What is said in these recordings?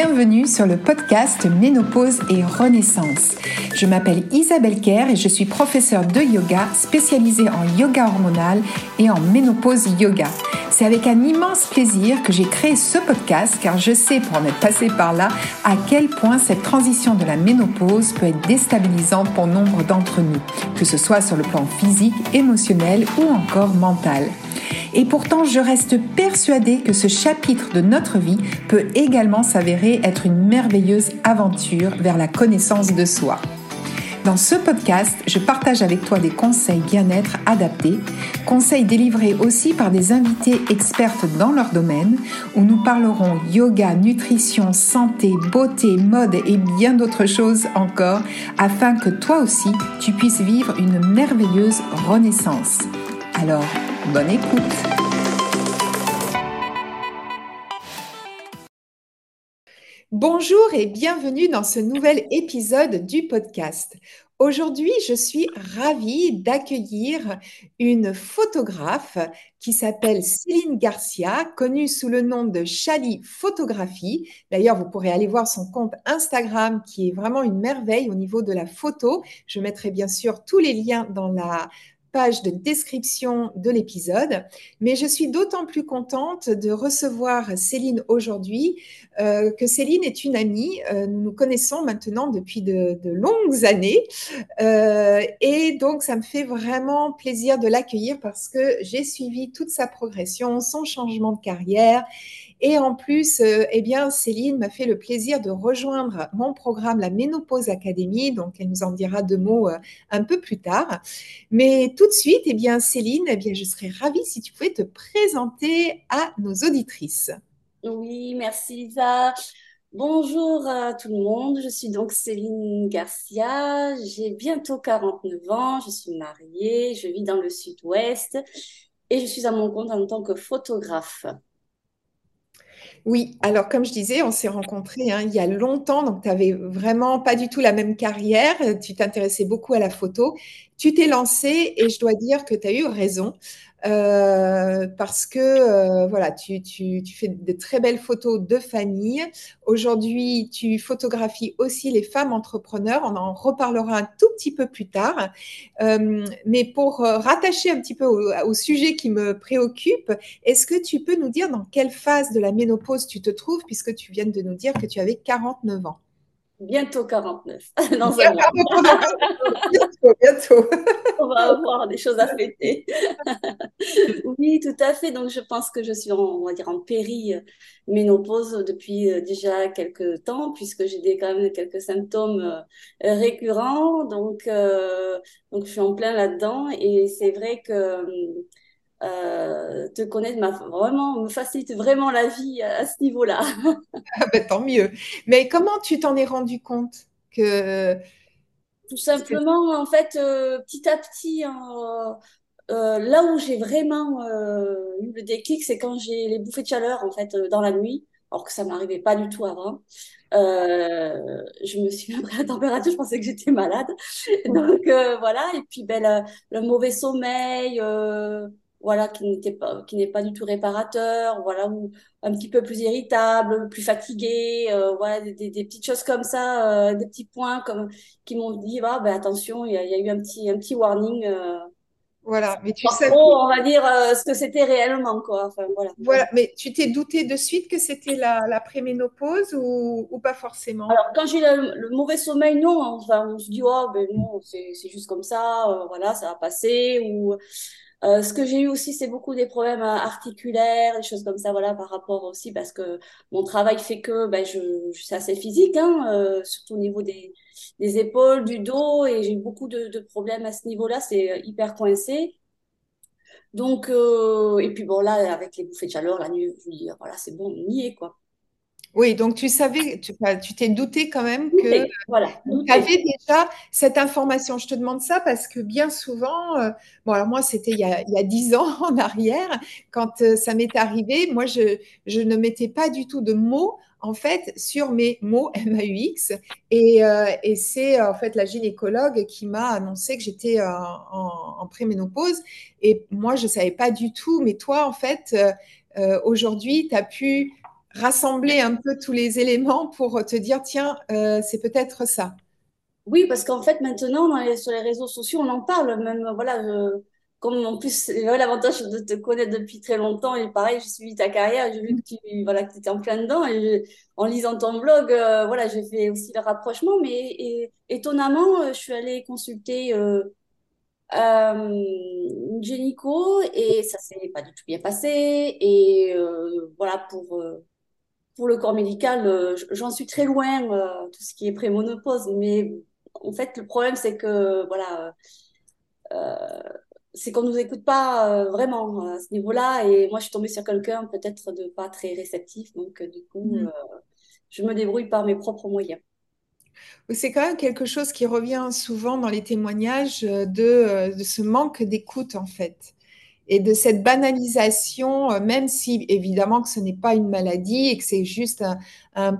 bienvenue sur le podcast Ménopause et Renaissance. Je m'appelle Isabelle Kerr et je suis professeure de yoga spécialisée en yoga hormonal et en ménopause yoga. C'est avec un immense plaisir que j'ai créé ce podcast car je sais pour en être passé par là à quel point cette transition de la ménopause peut être déstabilisante pour nombre d'entre nous, que ce soit sur le plan physique, émotionnel ou encore mental. Et pourtant, je reste persuadée que ce chapitre de notre vie peut également s'avérer être une merveilleuse aventure vers la connaissance de soi. Dans ce podcast, je partage avec toi des conseils bien-être adaptés, conseils délivrés aussi par des invités expertes dans leur domaine, où nous parlerons yoga, nutrition, santé, beauté, mode et bien d'autres choses encore, afin que toi aussi, tu puisses vivre une merveilleuse renaissance. Alors, bonne écoute Bonjour et bienvenue dans ce nouvel épisode du podcast. Aujourd'hui, je suis ravie d'accueillir une photographe qui s'appelle Céline Garcia, connue sous le nom de Chali Photographie. D'ailleurs, vous pourrez aller voir son compte Instagram qui est vraiment une merveille au niveau de la photo. Je mettrai bien sûr tous les liens dans la page de description de l'épisode. Mais je suis d'autant plus contente de recevoir Céline aujourd'hui euh, que Céline est une amie. Euh, nous connaissons maintenant depuis de, longues années. Euh, et donc, ça me fait vraiment plaisir de l'accueillir parce que j'ai suivi toute sa progression, son changement de carrière et en plus, euh, eh bien, Céline m'a fait le plaisir de rejoindre mon programme, la Ménopause Académie. Donc, elle nous en dira deux mots euh, un peu plus tard. Mais tout de suite, eh bien, Céline, eh bien, je serais ravie si tu pouvais te présenter à nos auditrices. Oui, merci Lisa. Bonjour à tout le monde, je suis donc Céline Garcia, j'ai bientôt 49 ans, je suis mariée, je vis dans le sud-ouest et je suis à mon compte en tant que photographe. Oui, alors comme je disais, on s'est rencontrés hein, il y a longtemps, donc tu n'avais vraiment pas du tout la même carrière, tu t'intéressais beaucoup à la photo, tu t'es lancé et je dois dire que tu as eu raison. Euh, parce que euh, voilà, tu, tu, tu, fais de très belles photos de famille. Aujourd'hui, tu photographies aussi les femmes entrepreneurs. On en reparlera un tout petit peu plus tard. Euh, mais pour euh, rattacher un petit peu au, au sujet qui me préoccupe, est-ce que tu peux nous dire dans quelle phase de la ménopause tu te trouves, puisque tu viens de nous dire que tu avais 49 ans? Bientôt 49. Dans un mois. bientôt, bientôt. On va avoir des choses à fêter. oui, tout à fait. Donc, je pense que je suis, en, on va dire, en péri-ménopause depuis euh, déjà quelques temps, puisque j'ai quand même quelques symptômes euh, récurrents. Donc, euh, donc, je suis en plein là-dedans. Et c'est vrai que euh, te connaître m'a vraiment me facilite vraiment la vie à, ce niveau-là. ah ben, tant mieux. Mais comment tu t'en es rendu compte que tout simplement en fait euh, petit à petit hein, euh, là où j'ai vraiment eu le déclic, c'est quand j'ai les bouffées de chaleur en fait dans la nuit, alors que ça m'arrivait pas du tout avant. je me suis pris la température, je pensais que j'étais malade. Donc voilà, et puis ben, le, le mauvais sommeil, voilà, qui n'était pas, qui n'est pas du tout réparateur, voilà, ou un petit peu plus irritable, plus fatigué, euh, voilà, des, des, petites choses comme ça, euh, des petits points comme qui m'ont dit, ah, ben attention, il y, y, a eu un petit, un petit warning. Euh, voilà, mais tu sais. on va dire ce que c'était réellement, quoi. Enfin, voilà. voilà, mais tu t'es douté de suite que c'était la, la préménopause ou, ou pas forcément? Alors, quand j'ai le, le, mauvais sommeil, non. Enfin, on se dit, oh, ben non, c'est juste comme ça, voilà, ça va passer. Ou euh, ce que j'ai eu aussi, c'est beaucoup des problèmes euh, articulaires, des choses comme ça, voilà, par rapport aussi, parce que mon travail fait que ben, je, je suis assez physique, hein, euh, surtout au niveau des, des épaules, du dos, et j'ai eu beaucoup de, de problèmes à ce niveau-là, c'est hyper coincé. Donc, et puis bon, là, avec les bouffées de chaleur, la nuit, je dis, voilà, c'est bon, on y est, quoi. Oui, donc tu savais, tu t'es douté quand même que voilà, tu avais déjà cette information. Je te demande ça parce que bien souvent, euh, bon alors moi c'était il, y a dix ans en arrière, quand euh, ça m'est arrivé, moi je, je, ne mettais pas du tout de mots en fait sur mes mots MAUX et, euh, et c'est en fait la gynécologue qui m'a annoncé que j'étais en, en, préménopause. Et moi je savais pas du tout, mais toi en fait aujourd'hui tu as pu rassembler un peu tous les éléments pour te dire, tiens, euh, c'est peut-être ça. Oui, parce qu'en fait, maintenant, sur les réseaux sociaux, on en parle. Même, voilà, comme en plus, l'avantage de te connaître depuis très longtemps et pareil, j'ai suivi ta carrière, j'ai vu que tu voilà, que étais en plein dedans et en lisant ton blog, euh, voilà, j'ai fait aussi le rapprochement. Mais étonnamment, euh, je suis allée consulter euh, gynéco et ça s'est pas du tout bien passé. Et voilà, pour, pour le corps médical, j'en suis très loin, tout ce qui est prémonopause. Mais en fait, le problème, c'est que voilà c'est qu'on nous écoute pas euh, vraiment à ce niveau-là. Et moi, je suis tombée sur quelqu'un peut-être de pas très réceptif. Donc, euh, du coup, mm. euh, je me débrouille par mes propres moyens. C'est quand même quelque chose qui revient souvent dans les témoignages de, de ce manque d'écoute, en fait et de cette banalisation, euh, même si évidemment que ce n'est pas une maladie et que c'est juste un,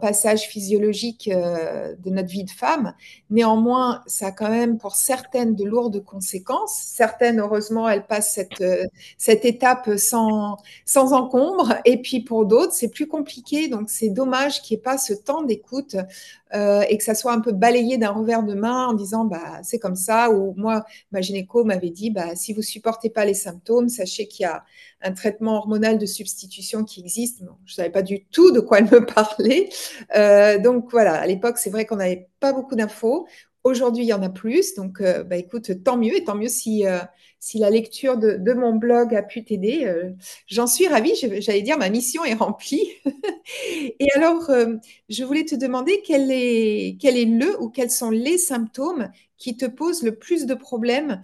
passage physiologique euh, de notre vie de femme, néanmoins, ça a quand même pour certaines de lourdes conséquences. Certaines, heureusement, elles passent cette, euh, cette étape sans, sans encombre, et puis pour d'autres, c'est plus compliqué. Donc c'est dommage qu'il n'y ait pas ce temps d'écoute euh, et que ça soit un peu balayé d'un revers de main en disant bah c'est comme ça. Ou moi ma gynéco m'avait dit bah si vous supportez pas les symptômes sachez qu'il y a un traitement hormonal de substitution qui existe. Je savais pas du tout de quoi elle me parlait euh, donc voilà à l'époque c'est vrai qu'on n'avait pas beaucoup d'infos Aujourd'hui, il y en a plus. Donc, euh, bah, écoute, tant mieux. Et tant mieux si, euh, si la lecture de, mon blog a pu t'aider. J'en suis ravie. J'allais dire, ma mission est remplie. et alors, je voulais te demander quel est, quel est le ou quels sont les symptômes qui te posent le plus de problèmes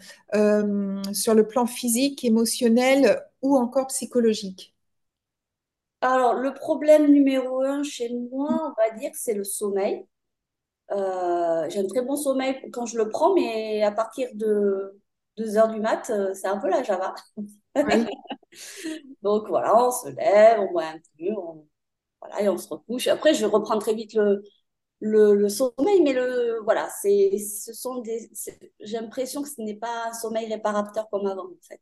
sur le plan physique, émotionnel ou encore psychologique? Alors, le problème numéro un chez moi, on va dire, c'est le sommeil. Euh, j'ai un très bon sommeil quand je le prends, mais à partir de 2 heures du mat, euh, c'est un peu la Java. Donc voilà, on se lève, on boit un peu, voilà, et on se recouche. Après, je reprends très vite le, le, sommeil, mais le, voilà, c'est, ce sont des, j'ai l'impression que ce n'est pas un sommeil réparateur comme avant, en fait.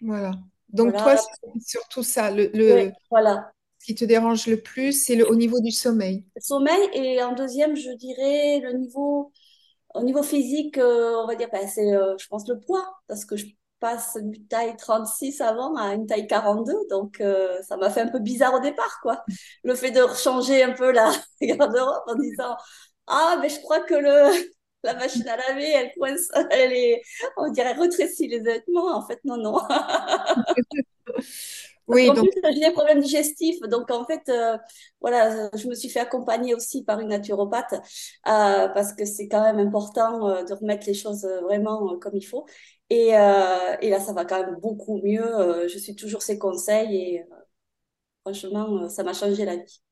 Voilà. Donc toi, c'est surtout ça, le, le, voilà qui te dérange le plus, c'est le, au niveau du sommeil. sommeil et en deuxième, je dirais le niveau, au niveau physique, euh, on va dire, ben, c'est, euh, je pense, le poids, parce que je passe d'une taille 36 avant à une taille 42, donc euh, ça m'a fait un peu bizarre au départ, quoi. Le fait de changer un peu la garde-robe en disant, ah, mais je crois que le, la machine à laver, elle coince, elle est, on dirait retrécie les vêtements. En fait, non, non. Oui, en donc... plus, j'ai des problèmes digestifs. Donc, en fait, euh, voilà, je me suis fait accompagner aussi par une naturopathe euh, parce que c'est quand même important euh, de remettre les choses vraiment comme il faut. Et, et, là, ça va quand même beaucoup mieux. je suis toujours ses conseils et franchement, ça m'a changé la vie.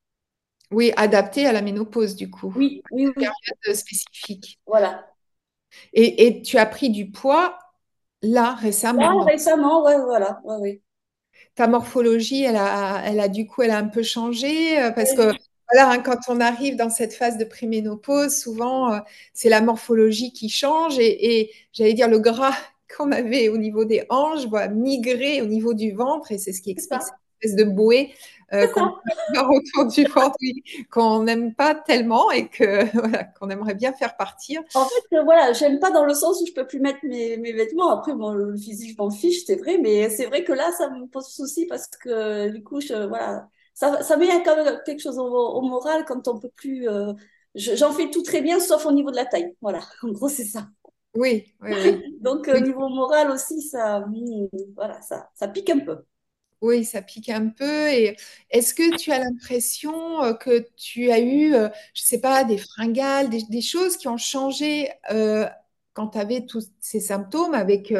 Oui, adapté à la ménopause, du coup. Oui, oui, oui. Période spécifique. Voilà. Et, et, tu as pris du poids là récemment? Là, récemment, ouais, voilà. Ouais, oui ta morphologie, elle a, elle a du coup, elle a un peu changé euh, parce que voilà, hein, quand on arrive dans cette phase de préménopause, souvent euh, c'est la morphologie qui change et, j'allais dire le gras qu'on avait au niveau des hanches va migrer au niveau du ventre et c'est ce qui explique cette espèce de bouée euh, qu'on autour du ventre qu'on n'aime pas tellement et que voilà, qu'on aimerait bien faire partir. En fait, euh, voilà, j'aime pas dans le sens où je peux plus mettre mes, mes vêtements. Après, bon, le physique, je m'en fiche, c'est vrai, mais c'est vrai que là, ça me pose souci parce que du coup, je, voilà, ça, ça met quand même quelque chose au, moral quand on peut plus. Euh, j'en fais tout très bien, sauf au niveau de la taille. Voilà, en gros, c'est ça. Oui, oui, oui. Donc, au niveau moral aussi, ça, hmm, voilà, ça, ça pique un peu. Oui, ça pique un peu. Et est-ce que tu as l'impression euh, que tu as eu, euh, je ne sais pas, des fringales, des, choses qui ont changé euh, quand tu avais tous ces symptômes avec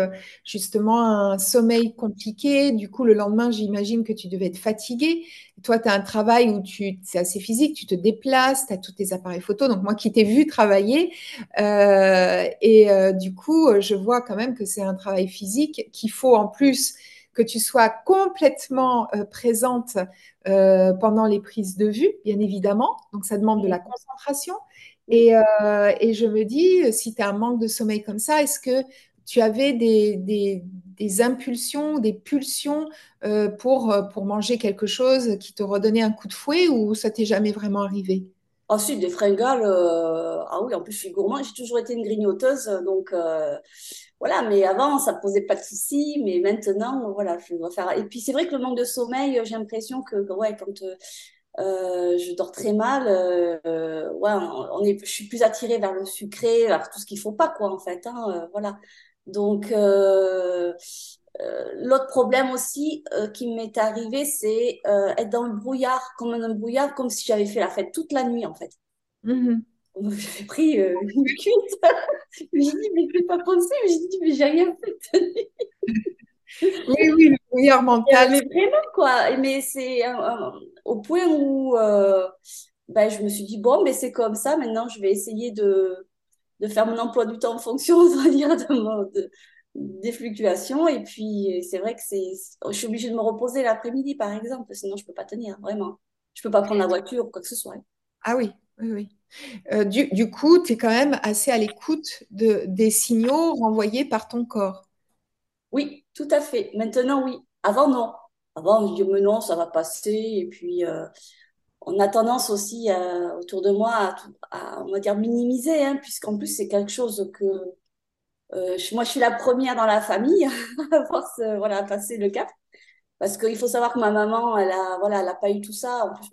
justement un sommeil compliqué? Du coup, le lendemain, j'imagine que tu devais être fatigué. Toi, tu as un travail où tu, c'est assez physique, tu te déplaces, tu as tous tes appareils photo. Donc, moi qui t'ai vu travailler, et du coup, je vois quand même que c'est un travail physique qu'il faut en plus que tu sois complètement euh, présente euh, pendant les prises de vue, bien évidemment. Donc, ça demande de la concentration. Et, euh, et je me dis, si tu as un manque de sommeil comme ça, est-ce que tu avais des, des, des impulsions, des pulsions pour, pour manger quelque chose qui te redonnait un coup de fouet ou ça t'est jamais vraiment arrivé? Ensuite, des fringales, euh, ah oui, en plus, je suis gourmande, j'ai toujours été une grignoteuse, donc euh, voilà, mais avant, ça ne posait pas de soucis, mais maintenant, voilà, je dois faire. Et puis, c'est vrai que le manque de sommeil, j'ai l'impression que, ouais, quand euh, je dors très mal, ouais, on est, je suis plus attirée vers le sucré, vers tout ce qu'il ne faut pas, quoi, en fait, hein, voilà. Donc, l'autre problème aussi qui m'est arrivé, c'est être dans le brouillard, comme un brouillard, comme si j'avais fait la fête toute la nuit, en fait. Mhm. J'avais pris euh, une cuite. j'ai dit, mais c'est pas possible. J'ai dit, mais j'ai rien fait Oui, oui, le brouillard mental. Mais vraiment, quoi. Mais c'est au point où euh, ben, je me suis dit, bon, mais c'est comme ça. Maintenant, je vais essayer de, de faire mon emploi du temps en fonction, on va dire, de, des fluctuations. Et puis, c'est vrai que c'est, je suis obligée de me reposer l'après-midi, par exemple. Sinon, je peux pas tenir, vraiment. Je peux pas prendre la voiture ou quoi que ce soit. Ah oui, oui, oui. Euh, du, coup, tu es quand même assez à l'écoute de, des signaux renvoyés par ton corps. Oui, tout à fait. Maintenant, oui. Avant, non. Avant, me dit, mais non, ça va passer. Et puis, euh, on a tendance aussi euh, autour de moi à, on va dire, minimiser, hein, puisqu'en plus, c'est quelque chose que moi, je suis la première dans la famille à force, voilà, passer le cap. Parce qu'il faut savoir que ma maman, elle a, voilà, pas eu tout ça. En plus,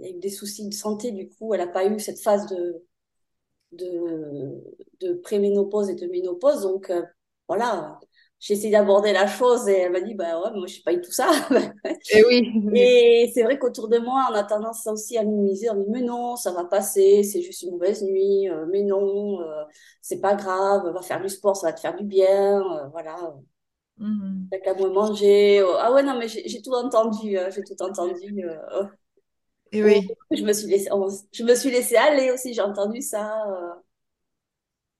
il y a eu des soucis de santé, du coup, elle n'a pas eu cette phase de, de, de préménopause et de ménopause. Donc, euh, voilà, j'ai essayé d'aborder la chose et elle m'a dit, bah ouais, moi, je n'ai pas eu tout ça. et eh oui. Et c'est vrai qu'autour de moi, on a tendance aussi à minimiser. On dit, mais non, ça va passer, c'est juste une mauvaise nuit, euh, mais non, euh, c'est pas grave, va faire du sport, ça va te faire du bien, voilà. Mmh. T'as qu'à moins manger. Ah ouais, non, mais j'ai tout entendu, j'ai tout entendu. Oh. Et oui. Je me suis laissée, je me suis laissée aller aussi, j'ai entendu ça. Euh.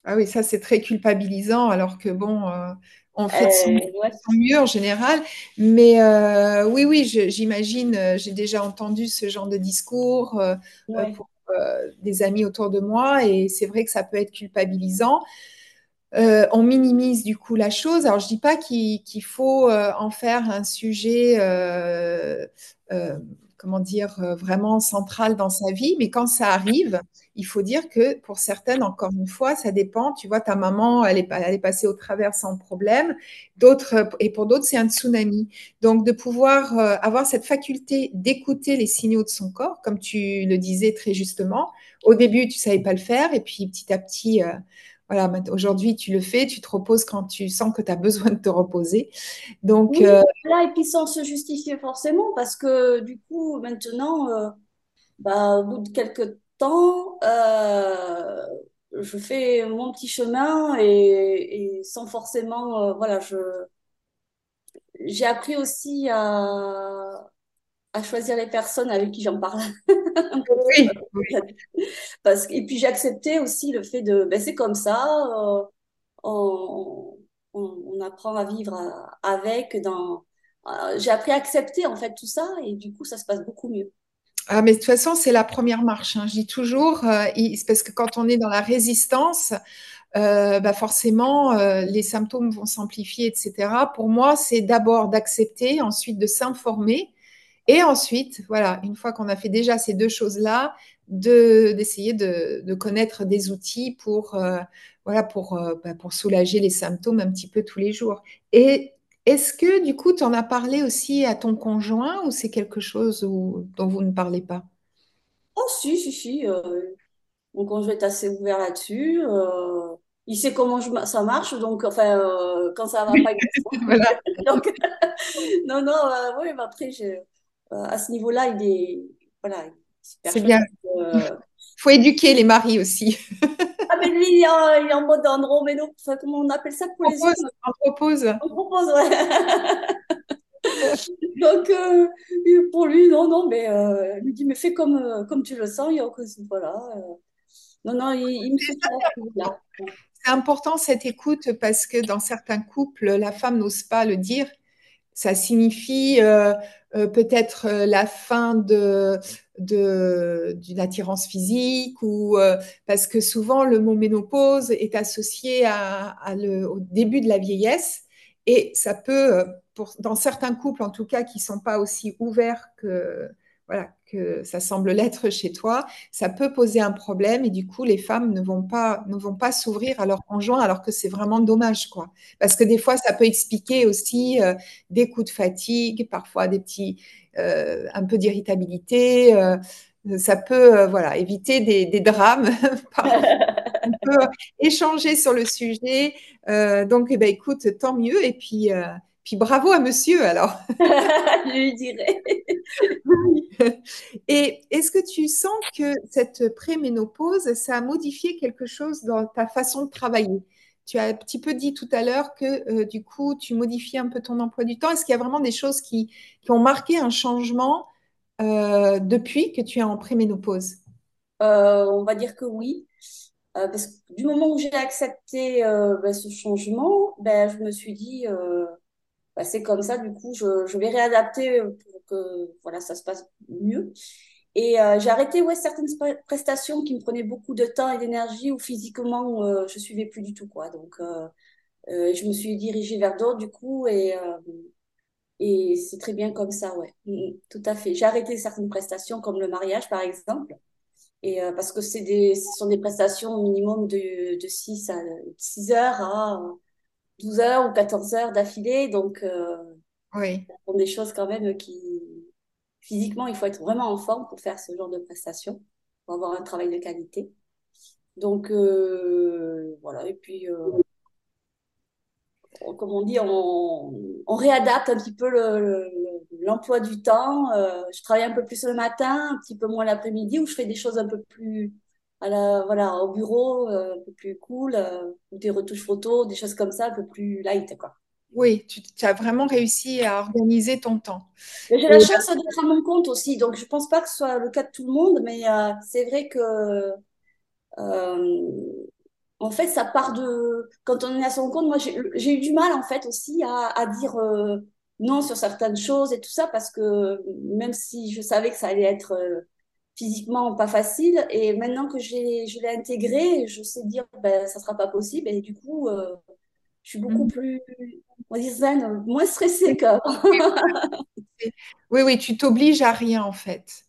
Ah oui, ça c'est très culpabilisant, alors que bon, euh, on fait de son, euh, mieux en général. Mais oui, oui, j'imagine, j'ai déjà entendu ce genre de discours pour des amis autour de moi, et c'est vrai que ça peut être culpabilisant. on minimise du coup la chose. Alors, je dis pas qu'il faut en faire un sujet comment dire, euh, vraiment centrale dans sa vie. Mais quand ça arrive, il faut dire que pour certaines, encore une fois, ça dépend. Tu vois, ta maman, elle est, passée au travers sans problème. D'autres, et pour d'autres, c'est un tsunami. Donc, de pouvoir euh, avoir cette faculté d'écouter les signaux de son corps, comme tu le disais très justement. Au début, tu savais pas le faire, et puis petit à petit, euh, voilà, aujourd'hui, tu le fais, tu te reposes quand tu sens que tu as besoin de te reposer. Donc, oui, euh, là, et puis sans se justifier forcément, parce que du coup, maintenant, euh, bah, au bout de quelques temps, euh, je fais mon petit chemin et, sans forcément, voilà, je, j'ai appris aussi à, à choisir les personnes avec qui j'en parle. oui, Parce, et puis j'ai accepté aussi le fait de, ben, c'est comme ça, euh, on, on, apprend à vivre avec. Dans, euh, j'ai appris à accepter en fait tout ça et du coup ça se passe beaucoup mieux. Ah, mais de toute façon, c'est la première marche. Hein. Je dis toujours, euh, parce que quand on est dans la résistance, bah forcément, les symptômes vont s'amplifier, etc. Pour moi, c'est d'abord d'accepter, ensuite de s'informer, et ensuite, voilà, une fois qu'on a fait déjà ces deux choses-là, d'essayer de, connaître des outils pour, euh, voilà, pour, euh, bah, pour soulager les symptômes un petit peu tous les jours. Et est-ce que du coup, tu en as parlé aussi à ton conjoint ou c'est quelque chose dont vous ne parlez pas? Oh, si, si, si. Euh, mon conjoint est assez ouvert là-dessus. il sait comment ça marche, donc, enfin, quand ça va pas, il donc, non, non, oui, après, j'ai euh, à ce niveau-là, il est. Voilà, c'est bien. Il euh, faut éduquer les maris aussi. ah, mais lui, il est en, mode androméno. Enfin, comment on appelle ça pour les hommes On propose. On propose, ouais. Donc, euh, pour lui, non, non, mais il lui dit, mais fais comme, comme tu le sens, il y a aucun voilà. non, non, il, me fait C'est important cette écoute parce que dans certains couples, la femme n'ose pas le dire. Ça signifie euh, peut-être la fin de, d'une attirance physique ou euh, parce que souvent le mot ménopause est associé à, le, au début de la vieillesse et ça peut, euh, pour, dans certains couples en tout cas qui sont pas aussi ouverts que voilà que ça semble l'être chez toi, ça peut poser un problème et du coup les femmes ne vont pas ne vont pas s'ouvrir à leur conjoint alors que c'est vraiment dommage quoi. Parce que des fois ça peut expliquer aussi euh, des coups de fatigue, parfois des petits euh, un peu d'irritabilité. Euh, ça peut voilà éviter des, drames. Échanger sur le sujet. donc eh ben, écoute tant mieux et puis puis bravo à monsieur alors. Je lui dirais. Et est-ce que tu sens que cette préménopause, ça a modifié quelque chose dans ta façon de travailler? Tu as un petit peu dit tout à l'heure que euh, du coup, tu modifies un peu ton emploi du temps. Est-ce qu'il y a vraiment des choses qui, ont marqué un changement euh, depuis que tu es en préménopause? Euh, On va dire que oui. parce que du moment où j'ai accepté ben, ce changement, ben, je me suis dit, bah, c'est comme ça, du coup, je, je, vais réadapter pour que voilà, ça se passe mieux. Et euh, j'ai arrêté ouais, certaines prestations qui me prenaient beaucoup de temps et d'énergie ou physiquement, euh, je suivais plus du tout. Quoi. Donc, euh, euh je me suis dirigée vers d'autres, du coup, et, euh, et c'est très bien comme ça, ouais. Mm, mm, tout à fait. J'ai arrêté certaines prestations, comme le mariage, par exemple, et parce que des, ce sont des prestations au minimum de, de 6 à 6 heures à 12 heures ou 14 heures d'affilée. Donc, euh, oui. ce sont des choses quand même qui, physiquement, il faut être vraiment en forme pour faire ce genre de prestations, pour avoir un travail de qualité. Donc, euh, voilà. Et puis, euh, comme on dit, on, on, réadapte un petit peu l'emploi du temps. Je travaille un peu plus le matin, un petit peu moins l'après-midi, où je fais des choses un peu plus voilà, au bureau, euh, un peu plus cool, euh, des retouches photos, des choses comme ça, un peu plus light, quoi. Oui, tu, as vraiment réussi à organiser ton temps. J'ai la chance d'être à mon compte aussi, donc je pense pas que ce soit le cas de tout le monde, mais euh, c'est vrai que en fait, ça part de quand on est à son compte. Moi, j'ai eu du mal en fait aussi à, à dire non sur certaines choses et tout ça parce que même si je savais que ça allait être physiquement pas facile. Et maintenant que j'ai, je l'ai intégré, je sais dire, ben, ça sera pas possible. Et du coup, euh, je suis beaucoup mm. plus, on va dire zen, moins stressée que. oui, oui, tu t'obliges à rien en fait.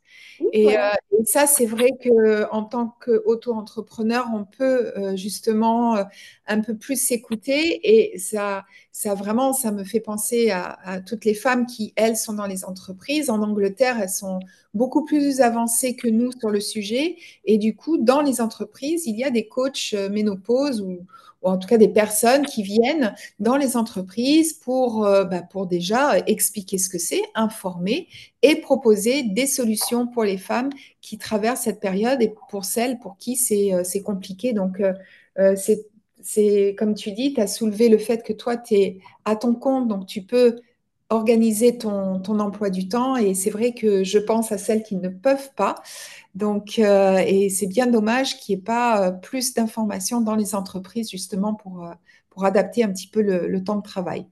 Et, euh, et, ça, c'est vrai que en tant qu'auto-entrepreneur, on peut euh, justement euh, un peu plus s'écouter. Et ça, ça vraiment, ça me fait penser à, à, toutes les femmes qui, elles, sont dans les entreprises. En Angleterre, elles sont beaucoup plus avancées que nous sur le sujet. Et du coup, dans les entreprises, il y a des coachs ménopause ou ou en tout cas des personnes qui viennent dans les entreprises pour, euh, bah, pour déjà expliquer ce que c'est, informer et proposer des solutions pour les femmes qui traversent cette période et pour celles pour qui c'est euh, compliqué. Donc, euh, c'est comme tu dis, tu as soulevé le fait que toi, tu es à ton compte, donc tu peux organiser ton, ton emploi du temps. Et c'est vrai que je pense à celles qui ne peuvent pas. Donc, euh, et c'est bien dommage qu'il n'y ait pas euh, plus d'informations dans les entreprises justement pour, euh, pour adapter un petit peu le, le temps de travail.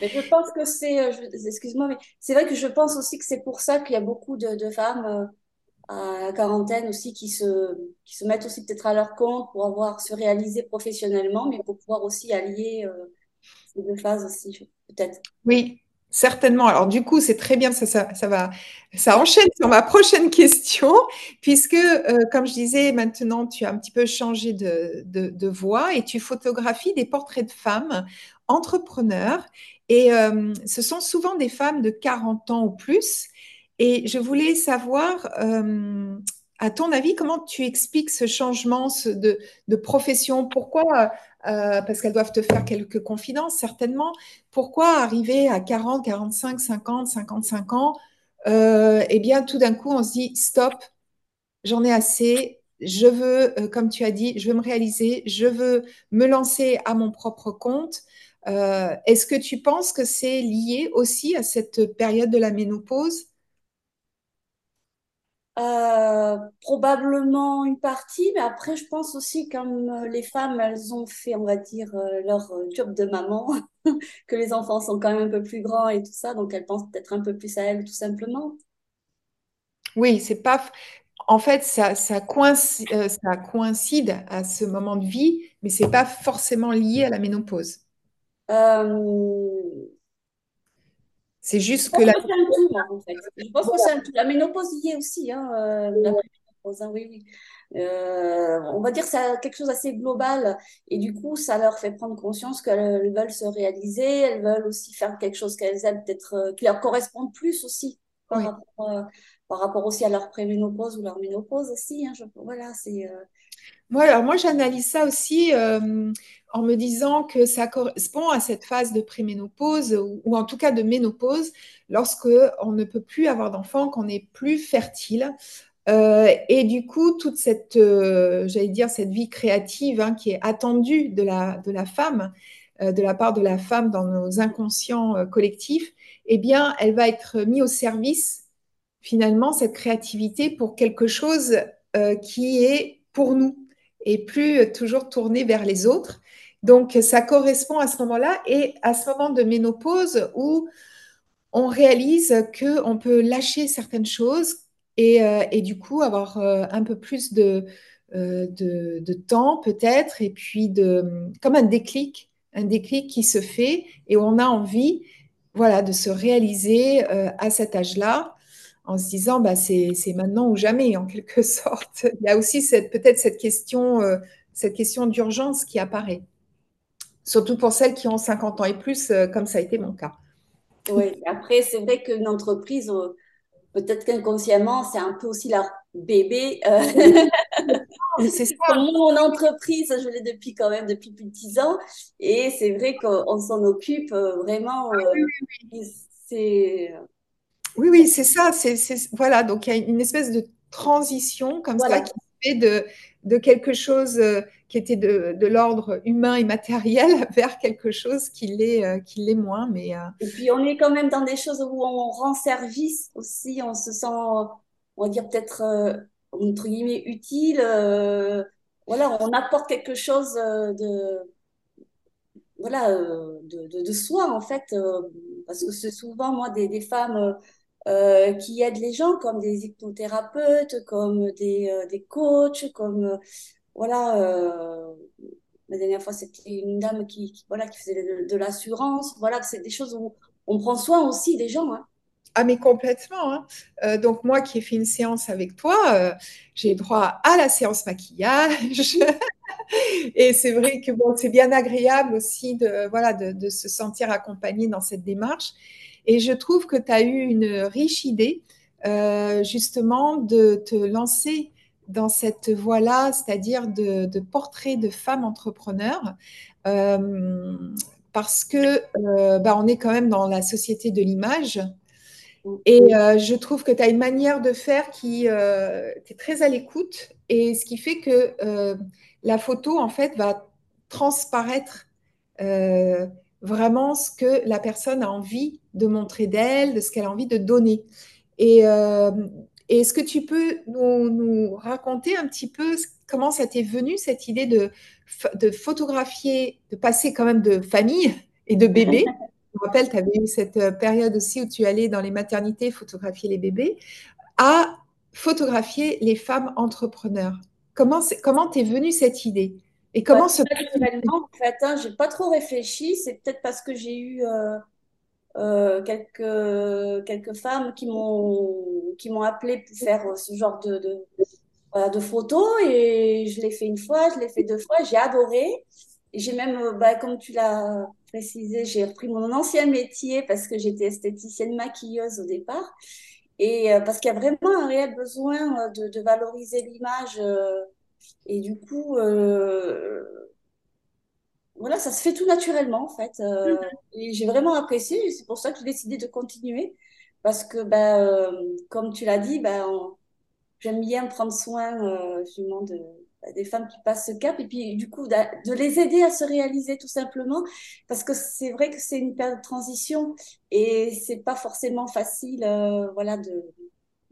je pense que c'est, excuse-moi, mais c'est vrai que je pense aussi que c'est pour ça qu'il y a beaucoup de, de femmes à la quarantaine aussi qui se, qui se mettent aussi peut-être à leur compte pour avoir se réaliser professionnellement, mais pour pouvoir aussi allier ces deux phases aussi, peut-être. Oui, Certainement. Alors du coup, c'est très bien, ça, va, ça enchaîne sur ma prochaine question, puisque, euh, comme je disais, maintenant, tu as un petit peu changé de, de, voix et tu photographies des portraits de femmes entrepreneurs. Et euh, ce sont souvent des femmes de 40 ans ou plus. Et je voulais savoir, euh, à ton avis, comment tu expliques ce changement de profession? Pourquoi euh, parce qu'elles doivent te faire quelques confidences certainement. Pourquoi arriver à 40, 45, 50, 55 ans, euh, eh bien tout d'un coup on se dit stop, j'en ai assez, je veux, euh, comme tu as dit, je veux me réaliser, je veux me lancer à mon propre compte. Est-ce que tu penses que c'est lié aussi à cette période de la ménopause? Euh, probablement une partie, mais après, je pense aussi comme euh, les femmes, elles ont fait, on va dire, euh, leur job de maman, que les enfants sont quand même un peu plus grands et tout ça, donc elles pensent peut-être un peu plus à elles, tout simplement. Oui, c'est pas. En fait, ça, ça coïncide, euh, ça coïncide à ce moment de vie, mais c'est pas forcément lié à la ménopause. Euh, C'est juste Je que pense la. que c'est un tout, moi, en fait. Je pense que c'est un tout. La ménopause y est aussi, hein, euh, la hein, oui, oui. Euh, on va dire que c'est quelque chose d'assez global et du coup, ça leur fait prendre conscience qu'elles veulent se réaliser, elles veulent aussi faire quelque chose qu'elles aiment, peut-être euh, qui leur correspond plus aussi par Oui. rapport, euh, par rapport aussi à leur préménopause ou leur ménopause aussi. hein. Je- voilà, c'est euh, Moi, alors moi, j'analyse ça aussi en me disant que ça correspond à cette phase de préménopause ou, en tout cas de ménopause, lorsque on ne peut plus avoir d'enfants, qu'on n'est plus fertile. Euh, et du coup, toute cette, euh, j'allais dire, cette vie créative hein, qui est attendue de la, femme, euh, de la part de la femme dans nos inconscients collectifs, eh bien, elle va être mise au service, finalement, cette créativité pour quelque chose qui est pour nous et plus toujours tourné vers les autres. Donc, ça correspond à ce moment-là et à ce moment de ménopause où on réalise qu'on peut lâcher certaines choses et, euh, du coup avoir euh, un peu plus de, euh, de, de temps peut-être et puis de, comme un déclic, un déclic qui se fait et où on a envie voilà, de se réaliser à cet âge-là en se disant bah, c'est, maintenant ou jamais en quelque sorte. Il y a aussi peut-être cette question, cette question d'urgence qui apparaît, surtout pour celles qui ont 50 ans et plus, euh, comme ça a été mon cas. ouais. Après, c'est vrai qu'une entreprise, euh, peut-être qu'inconsciemment, c'est un peu aussi leur bébé. euh, C'est ça, mon entreprise, je l'ai depuis quand même depuis plus de 10 ans. Et c'est vrai qu'on s'en occupe vraiment. euh, et c'est, Oui, oui, c'est ça. C'est, voilà, donc il y a une espèce de transition comme ça qui fait de, de quelque chose euh, qui était de, de l'ordre humain et matériel vers quelque chose qui l'est, euh, qui l'est moins. Mais euh, Et puis, on est quand même dans des choses où on rend service aussi. On se sent, on va dire peut-être, entre guillemets, utile. voilà, on apporte quelque chose de, voilà, de, de, soi, en fait. parce que c'est souvent, moi, des femmes euh, qui aident les gens, comme des hypnothérapeutes, comme des, euh, des coachs, comme, euh, voilà, la dernière fois, c'était une dame qui, voilà, qui faisait de, l'assurance. Voilà, c'est des choses où on prend soin aussi des gens. Hein. ah, mais complètement. hein. Donc moi qui ai fait une séance avec toi, j'ai droit à la séance maquillage. Et c'est vrai que bon, c'est bien agréable aussi de, voilà, de se sentir accompagné dans cette démarche. Et je trouve que tu as eu une riche idée, euh, justement, de te lancer dans cette voie-là, c'est-à-dire de, de portrait de femmes entrepreneurs, euh, parce que euh, bah, on est quand même dans la société de l'image. Et je trouve que tu as une manière de faire qui est très à l'écoute et ce qui fait que la photo, en fait, va transparaître vraiment ce que la personne a envie de montrer d'elle, de ce qu'elle a envie de donner. Et euh, est-ce que tu peux nous, nous, raconter un petit peu comment ça t'est venu, cette idée de, de photographier, de passer quand même de famille et de bébé? Je me rappelle, tu avais eu cette euh, période aussi où tu allais dans les maternités photographier les bébés, à photographier les femmes entrepreneurs. Comment t'es venue cette idée? Et Bah, comment se naturellement, en fait, hein, j'ai pas trop réfléchi. C'est peut-être parce que j'ai eu euh, euh, quelques, quelques femmes qui m'ont qui m'ont appelé pour faire ce genre de, de, voilà, de photos et je l'ai fait une fois, je l'ai fait deux fois, j'ai adoré. J'ai même, euh, bah, comme tu l'as précisé, j'ai repris mon ancien métier parce que j'étais esthéticienne maquilleuse au départ. Et euh, parce qu'il y a vraiment un réel besoin euh, de, de valoriser l'image. euh, et du coup, euh, voilà, ça se fait tout naturellement en fait. Euh, et j'ai vraiment apprécié. C'est pour ça que j'ai décidé de continuer. Parce que, ben, euh, comme tu l'as dit, ben, on- j'aime bien prendre soin euh, justement de, bah, des femmes qui passent ce cap et puis du coup d'a- de, les aider à se réaliser tout simplement parce que c'est vrai que c'est une période de transition et c'est pas forcément facile euh, voilà de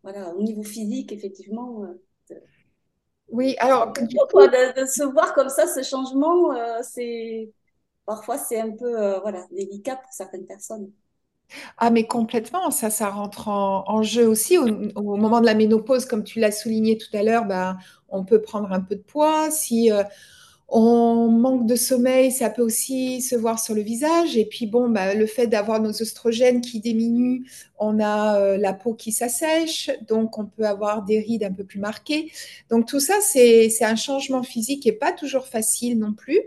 voilà au niveau physique effectivement euh, Oui, alors du coup, quoi, de, de se voir comme ça ce changement euh, c'est parfois c'est un peu euh, voilà délicat pour certaines personnes Ah, mais complètement, ça, ça rentre en, en jeu aussi au, au moment de la ménopause, comme tu l'as souligné tout à l'heure, bah, on peut prendre un peu de poids. Si euh, on manque de sommeil, ça peut aussi se voir sur le visage. Et puis bon, bah, le fait d'avoir nos oestrogènes qui diminuent, on a euh, la peau qui s'assèche, donc on peut avoir des rides un peu plus marquées. Donc tout ça, c'est, un changement physique n'est pas toujours facile non plus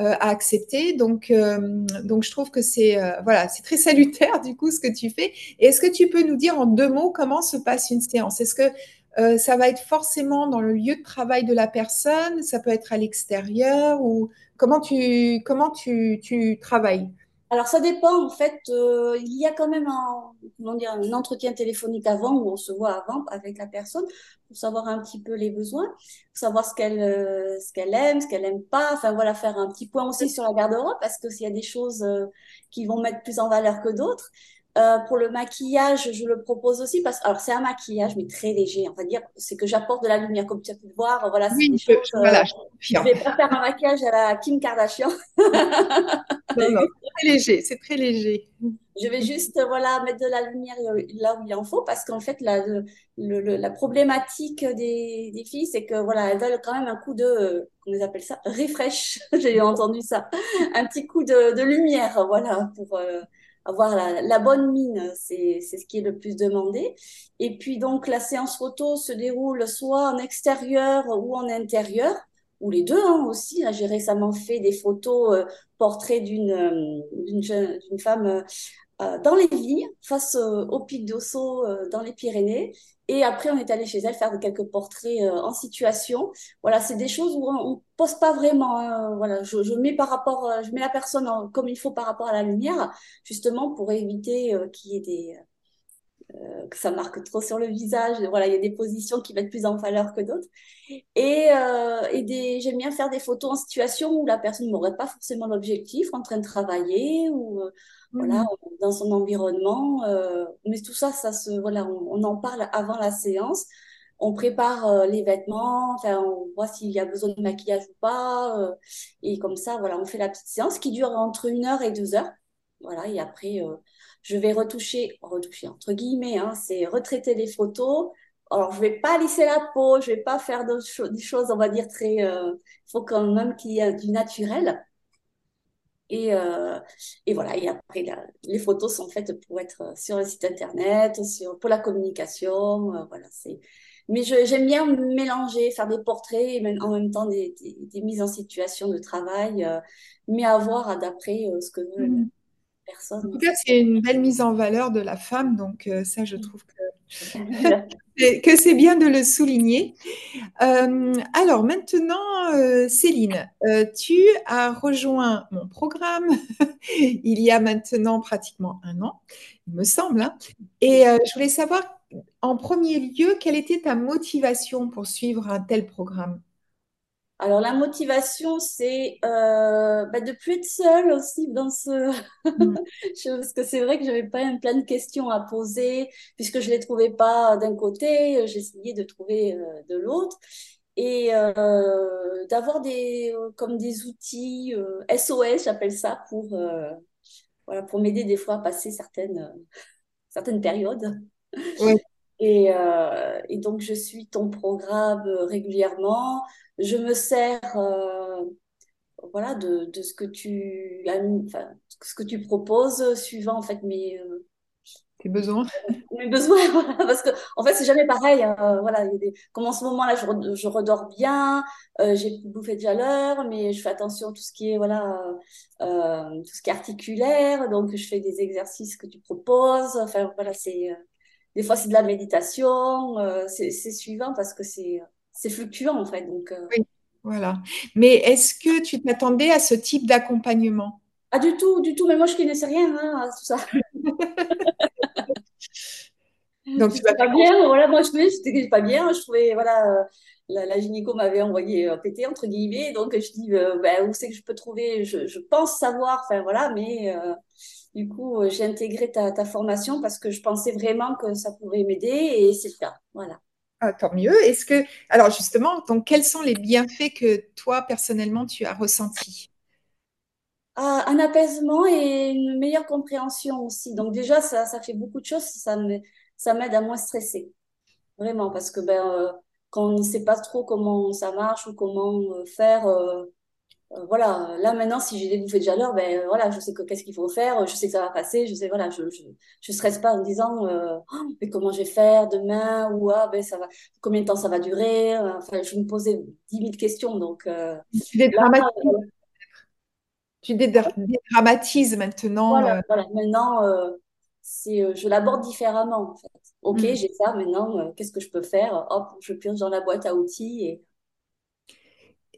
euh, à accepter. Donc, euh, donc je trouve que c'est voilà, c'est très salutaire du coup ce que tu fais. Et est-ce que tu peux nous dire en deux mots comment se passe une séance? Est-ce que euh, ça va être forcément dans le lieu de travail de la personne Ça peut être à l'extérieur ou comment tu comment tu, tu travailles? Alors ça dépend en fait. euh, il y a quand même un, comment dire, un entretien téléphonique avant où on se voit avant avec la personne pour savoir un petit peu les besoins, pour savoir ce qu'elle euh, ce qu'elle aime, ce qu'elle aime pas. Enfin voilà, faire un petit point aussi sur la garde-robe parce que s'il y a des choses euh, qui vont mettre plus en valeur que d'autres. Euh, pour le maquillage, je le propose aussi parce que alors c'est un maquillage mais très léger, on va dire. C'est que j'apporte de la lumière comme tu as pu le voir. Voilà, des Oui, je, choses. euh, voilà, je vais pas faire un maquillage à la Kim Kardashian. Non, non, c'est très léger, c'est très léger. Je vais juste euh, voilà mettre de la lumière là où il en faut parce qu'en fait la, le- le- le- la problématique des, des filles c'est que voilà elles veulent quand même un coup de euh, comment ils appellent ça? Refresh j'ai entendu ça un petit coup de, de lumière voilà pour euh, avoir la, bonne mine c'est ce qui est le plus demandé et puis donc la séance photo se déroule soit en extérieur ou en intérieur ou les deux hein, aussi Là, j'ai récemment fait des photos euh, portrait d'une euh, femme euh, dans les vignes, face au pic d'Osso dans les Pyrénées. Et après, on est allé chez elle faire quelques portraits euh, en situation. Voilà, c'est des choses où on, on pose pas vraiment. hein. Voilà, je, je mets par rapport, euh, je mets la personne en- comme il faut par rapport à la lumière, justement pour éviter euh, qu'il y ait des, euh, que ça marque trop sur le visage. Voilà, il y a des positions qui mettent plus en valeur que d'autres. Et, euh, et des, j'aime bien faire des photos en situation où la personne n'aurait pas forcément l'objectif, en train de travailler ou euh, voilà, Mhm. dans son environnement. euh, mais tout ça, ça se, voilà, on, on en parle avant la séance. On prépare euh, les vêtements, enfin, on voit s'il y a besoin de maquillage ou pas. euh, et comme ça, voilà, on fait la petite séance qui dure entre une heure et deux heures. Voilà, et après, euh, je vais retoucher, retoucher entre guillemets, hein, c'est retraiter les photos. Alors, je vais pas lisser la peau, je vais pas faire des choses, on va dire, très... euh, Il faut quand même qu'il y ait du naturel. Et, euh, voilà, et après, les photos sont faites pour être euh, sur le site internet, pour la communication. euh, voilà, c'est... Mais j'aime bien mélanger, faire des portraits et même- en même temps des, mises en situation de travail, euh, mais à d'après euh, ce que veut la En tout cas, c'est une belle mise en valeur de la femme, donc euh, ça, je trouve que c'est que c'est bien de le souligner. Euh, alors maintenant, euh, Céline, euh, tu as rejoint mon programme il y a maintenant pratiquement un an, il me semble, hein. Et je voulais savoir, en premier lieu, quelle était ta motivation pour suivre un tel programme? Alors la motivation, c'est euh, bah, de plus être seule aussi dans ce... Mm. Je- Parce que c'est vrai que j'avais pas plein de questions à poser, puisque je les trouvais pas d'un côté, j'essayais de trouver euh, de l'autre. Et euh, d'avoir des, euh, comme des outils euh, SOS, j'appelle ça, pour, euh, voilà, pour m'aider des fois à passer certaines, euh, certaines périodes. Ouais. Et, euh, et donc, je suis ton programme euh, régulièrement. Je me sers euh, voilà, de, de ce que tu enfin, ce que tu proposes, suivant en fait mes, euh, Tes besoins? mes besoins. Voilà, parce que en fait, c'est jamais pareil. hein. Voilà, il y a des- comme en ce moment-là, je, re- je redors bien, euh, j'ai bouffé de chaleur, mais je fais attention à tout ce qui est voilà, euh, tout ce qui est articulaire. Donc, je fais des exercices que tu proposes. Enfin, voilà, c'est. euh, des fois, c'est de la méditation, euh, c'est c'est suivant parce que c'est c'est fluctuant en fait. Donc, euh, Oui, voilà. Mais est-ce que tu t'attendais à ce type d'accompagnement? ah, du tout, du tout, mais moi je connaissais rien hein, à tout ça. Donc, tu vas pas bien, voilà, moi je trouvais, j'étais pas bien, je trouvais, voilà, euh, la, la gynéco m'avait envoyé euh, péter, entre guillemets, donc je dis, euh, ben, où c'est que je peux trouver, je, je pense savoir, enfin voilà, mais euh, du coup, j'ai intégré ta, ta formation parce que je pensais vraiment que ça pourrait m'aider et c'est le cas, voilà. Ah, tant mieux. Est-ce que, alors justement, donc, quels sont les bienfaits que toi, personnellement, tu as ressentis? un apaisement et une meilleure compréhension aussi. Donc déjà, ça, ça fait beaucoup de choses, ça m'aide ça à moins stresser. Vraiment, parce que ben, euh, quand on ne sait pas trop comment ça marche ou comment euh, faire, euh, voilà, là maintenant, si j'ai des bouffées de chaleur, ben voilà, je sais que qu'est-ce qu'il faut faire, je sais que ça va passer, je sais, voilà, je, je, je stresse pas en me disant, oh, mais comment je vais faire demain, ou ah, ben ça va, combien de temps ça va durer, enfin, je me posais 10 000 questions, donc. tu tu dédramatises maintenant. Voilà, voilà. maintenant, c'est, je l'aborde différemment, en fait. Ok, mm. j'ai ça, maintenant, qu'est-ce que je peux faire? Hop, je pioche dans la boîte à outils et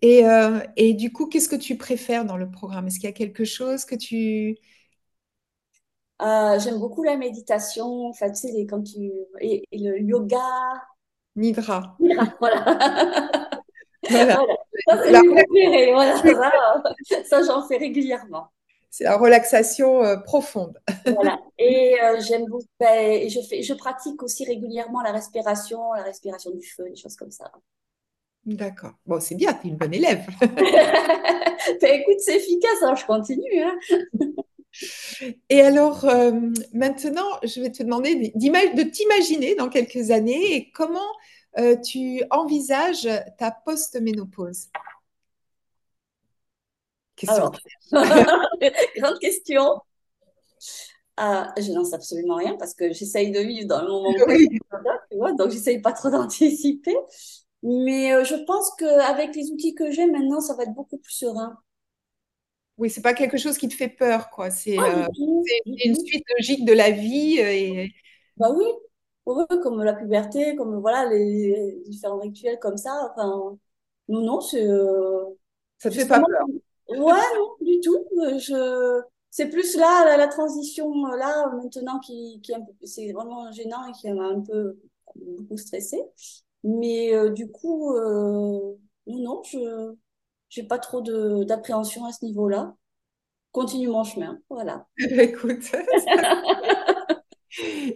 et, euh, et du coup, qu'est-ce que tu préfères dans le programme? Est-ce qu'il y a quelque chose que tu... Euh, j'aime beaucoup la méditation, en fait, tu sais, quand tu... Et, le yoga. Nidra. Nidra, voilà. voilà. Ça, c'est préférés. Voilà, ça, ça j'en fais régulièrement. C'est la relaxation euh, profonde. voilà. Et j'aime beaucoup. Ben, je, fais, je pratique aussi régulièrement la respiration, la respiration du feu, des choses comme ça. D'accord. Bon, c'est bien, tu es une bonne élève. Ben, écoute, c'est efficace, alors je continue. Hein. Et alors, euh, maintenant, je vais te demander de t'imaginer dans quelques années et comment euh, tu envisages ta post-ménopause. Question. grande question. Ah, je n'en sais absolument rien parce que j'essaye de vivre dans le moment présent, donc j'essaye pas trop d'anticiper. Mais euh, je pense qu'avec les outils que j'ai maintenant, ça va être beaucoup plus serein. Oui, c'est pas quelque chose qui te fait peur, quoi. C'est euh, une suite logique de la vie. Euh, et... Bah oui, comme la puberté, comme voilà, les différents rituels comme ça. Enfin, non, non, c'est. ça te fait pas peur? Ouais, non, du tout. Je... C'est plus là, la, la, transition, là, maintenant, qui, qui c'est vraiment gênant et qui m'a un peu beaucoup stressée. Mais euh, du coup, euh, non, je n'ai pas trop d'appréhension à ce niveau-là. Continue mon chemin, voilà. Écoute.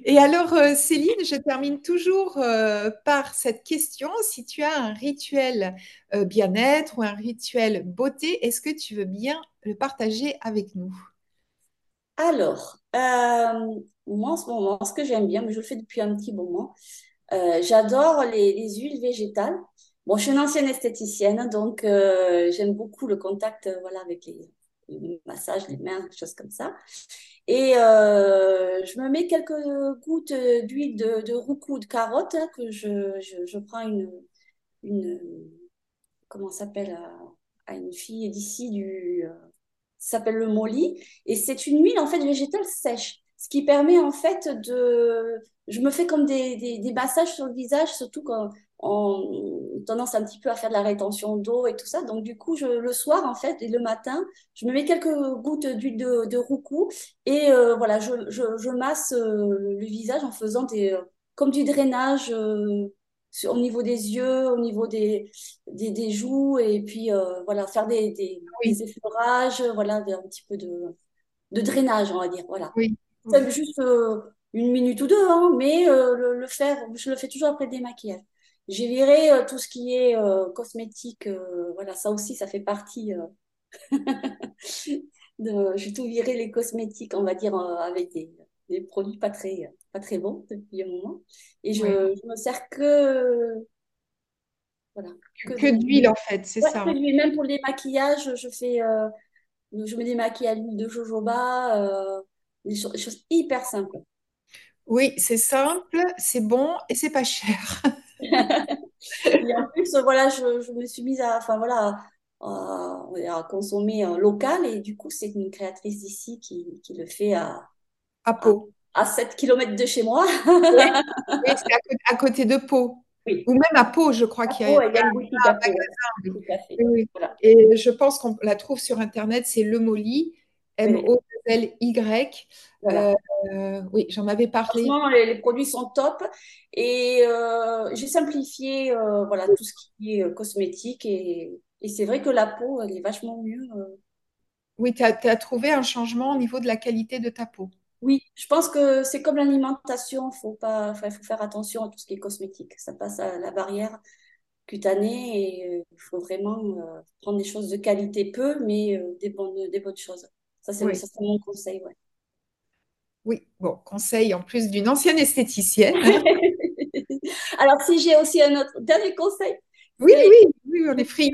Et alors, euh, Céline, je termine toujours par cette question. Si tu as un rituel bien-être ou un rituel beauté, est-ce que tu veux bien le partager avec nous? Alors, moi en ce moment, ce que j'aime bien, mais je le fais depuis un petit moment, euh, j'adore les, huiles végétales. Bon, je suis une ancienne esthéticienne, donc euh, j'aime beaucoup le contact euh, voilà, avec les, massages, les mains, des choses comme ça. Et je me mets quelques gouttes d'huile de, de roucou de carotte que je, je, prends une, une comment s'appelle à, une fille d'ici du s'appelle le molly et c'est une huile en fait végétale sèche ce qui permet en fait de je me fais comme des, des, massages sur le visage, surtout quand on tendance un petit peu à faire de la rétention d'eau et tout ça. Donc, du coup, je, le soir, en fait, et le matin, je me mets quelques gouttes d'huile de, de roucou et euh, voilà, je, je, je masse euh, le visage en faisant des, euh, comme du drainage au niveau des yeux, au niveau des, des, des joues et puis voilà, faire des, des, des effleurages, voilà, un petit peu de, de drainage, on va dire. Voilà. Oui. Juste une minute ou deux, hein, mais euh, le, faire, je le fais toujours après le démaquillage. J'ai viré euh, tout ce qui est euh, cosmétique, voilà, ça aussi, ça fait partie de. J'ai tout viré les cosmétiques, on va dire, avec des, des, produits pas très, pas très bons depuis un moment. Et je, je me sers que. Voilà. Que, d'huile, en fait, c'est ça. Même pour le démaquillage, je fais. je me démaquille à l'huile de jojoba, des choses hyper simples. Oui, c'est simple, c'est bon et c'est pas cher. et en plus, voilà, je, me suis mise à, enfin voilà, à, consommer local et du coup, c'est une créatrice d'ici qui, le fait à, à Pau. À, 7 km de chez moi. oui, c'est à, côté de Pau. Ou même à Pau, je crois qu'il y a, un à Pau. Et je pense qu'on la trouve sur Internet, c'est Le Molly, M-O-L-Y. Euh, oui, j'en avais parlé. Les, les, produits sont top et euh, j'ai simplifié euh, voilà, tout ce qui est cosmétique et, et c'est vrai que la peau, elle est vachement mieux. Oui, tu as, as, trouvé un changement au niveau de la qualité de ta peau. Oui, je pense que c'est comme l'alimentation, il faut, faut faire attention à tout ce qui est cosmétique. Ça passe à la barrière. cutanée et il faut vraiment prendre des choses de qualité peu, mais des, bonnes, des bonnes choses. Ça, c'est mon conseil, ouais. Oui, bon, conseil en plus d'une ancienne esthéticienne. Alors, si j'ai aussi un autre dernier conseil. Oui, oui, oui, on est friand.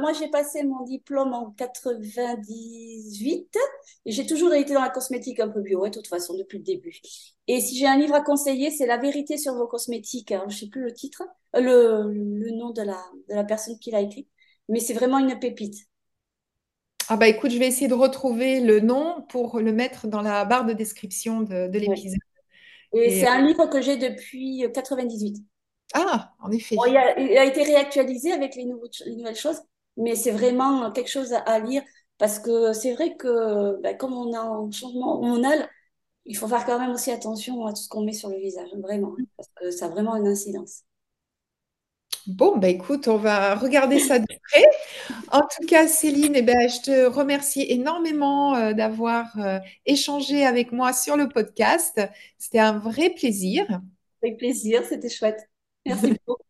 moi, j'ai passé mon diplôme en 98 et j'ai toujours été dans la cosmétique un peu bio, de toute façon, depuis le début. Et si j'ai un livre à conseiller, c'est La vérité sur vos cosmétiques. je ne sais plus le titre, euh, le, le, nom de la, de la personne qui l'a écrit, mais c'est vraiment une pépite. Ah bah écoute, je vais essayer de retrouver le nom pour le mettre dans la barre de description de, l'épisode. Et, c'est un livre que j'ai depuis 98. Ah, en effet. il, a, été réactualisé avec les, nouvelles choses, mais c'est vraiment quelque chose à, lire parce que c'est vrai que bah, comme on a un changement hormonal, il faut faire quand même aussi attention à tout ce qu'on met sur le visage, vraiment, parce que ça a vraiment une incidence. Bon, bah écoute, on va regarder ça de près. En tout cas, Céline, eh ben, je te remercie énormément euh, d'avoir euh, échangé avec moi sur le podcast. C'était un vrai plaisir. Avec plaisir, c'était chouette. Merci beaucoup.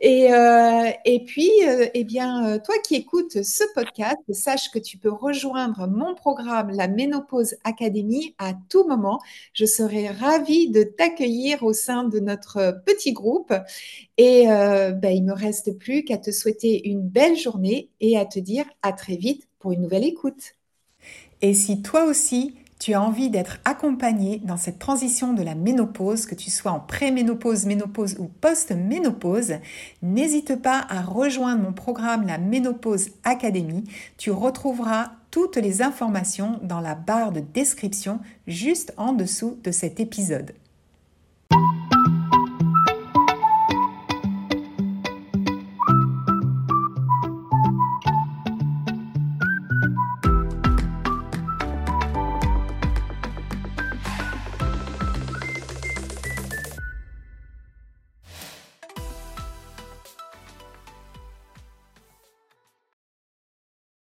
Et, euh, et puis, eh bien, toi qui écoutes ce podcast, sache que tu peux rejoindre mon programme, la Ménopause Académie, à tout moment. Je serai ravie de t'accueillir au sein de notre petit groupe. Et euh, ben, il ne me reste plus qu'à te souhaiter une belle journée et à te dire à très vite pour une nouvelle écoute. Et si toi aussi, tu as envie d'être accompagné dans cette transition de la ménopause, que tu sois en pré-ménopause, ménopause ou post-ménopause, n'hésite pas à rejoindre mon programme La Ménopause Académie. Tu retrouveras toutes les informations dans la barre de description juste en dessous de cet épisode.